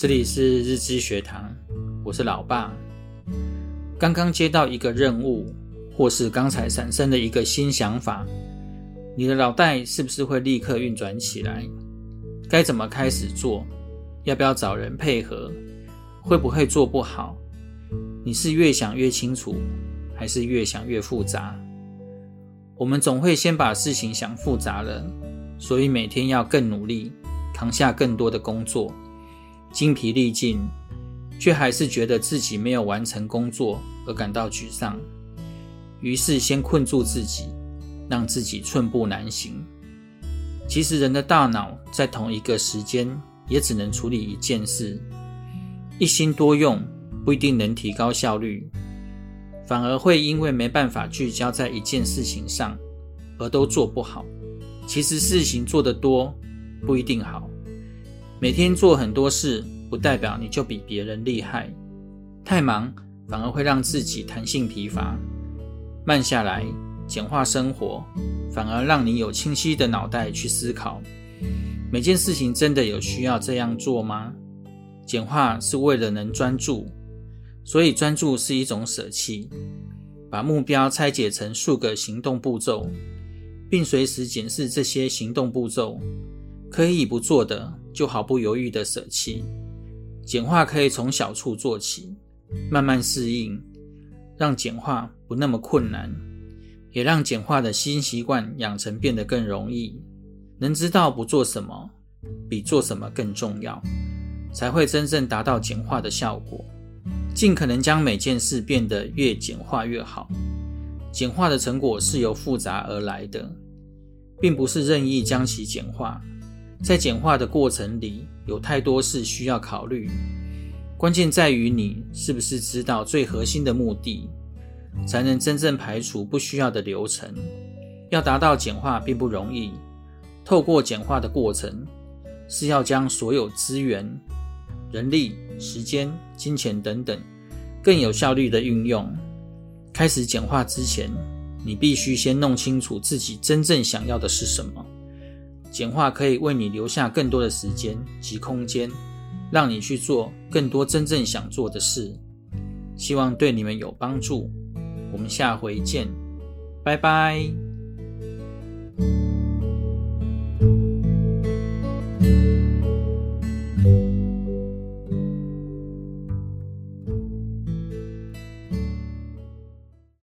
这里是日知学堂，我是老爸。刚刚接到一个任务，或是刚才产生的一个新想法，你的脑袋是不是会立刻运转起来？该怎么开始做？要不要找人配合？会不会做不好？你是越想越清楚，还是越想越复杂？我们总会先把事情想复杂了，所以每天要更努力，扛下更多的工作。精疲力尽，却还是觉得自己没有完成工作而感到沮丧，于是先困住自己，让自己寸步难行。其实人的大脑在同一个时间也只能处理一件事，一心多用不一定能提高效率，反而会因为没办法聚焦在一件事情上，而都做不好。其实事情做得多不一定好。每天做很多事，不代表你就比别人厉害。太忙反而会让自己弹性疲乏。慢下来，简化生活，反而让你有清晰的脑袋去思考。每件事情真的有需要这样做吗？简化是为了能专注，所以专注是一种舍弃。把目标拆解成数个行动步骤，并随时检视这些行动步骤。可以不做的，就毫不犹豫地舍弃。简化可以从小处做起，慢慢适应，让简化不那么困难，也让简化的新习惯养成变得更容易。能知道不做什么，比做什么更重要，才会真正达到简化的效果。尽可能将每件事变得越简化越好。简化的成果是由复杂而来的，并不是任意将其简化。在简化的过程里，有太多事需要考虑。关键在于你是不是知道最核心的目的，才能真正排除不需要的流程。要达到简化并不容易。透过简化的过程，是要将所有资源、人力、时间、金钱等等更有效率的运用。开始简化之前，你必须先弄清楚自己真正想要的是什么。简化可以为你留下更多的时间及空间，让你去做更多真正想做的事。希望对你们有帮助。我们下回见，拜拜。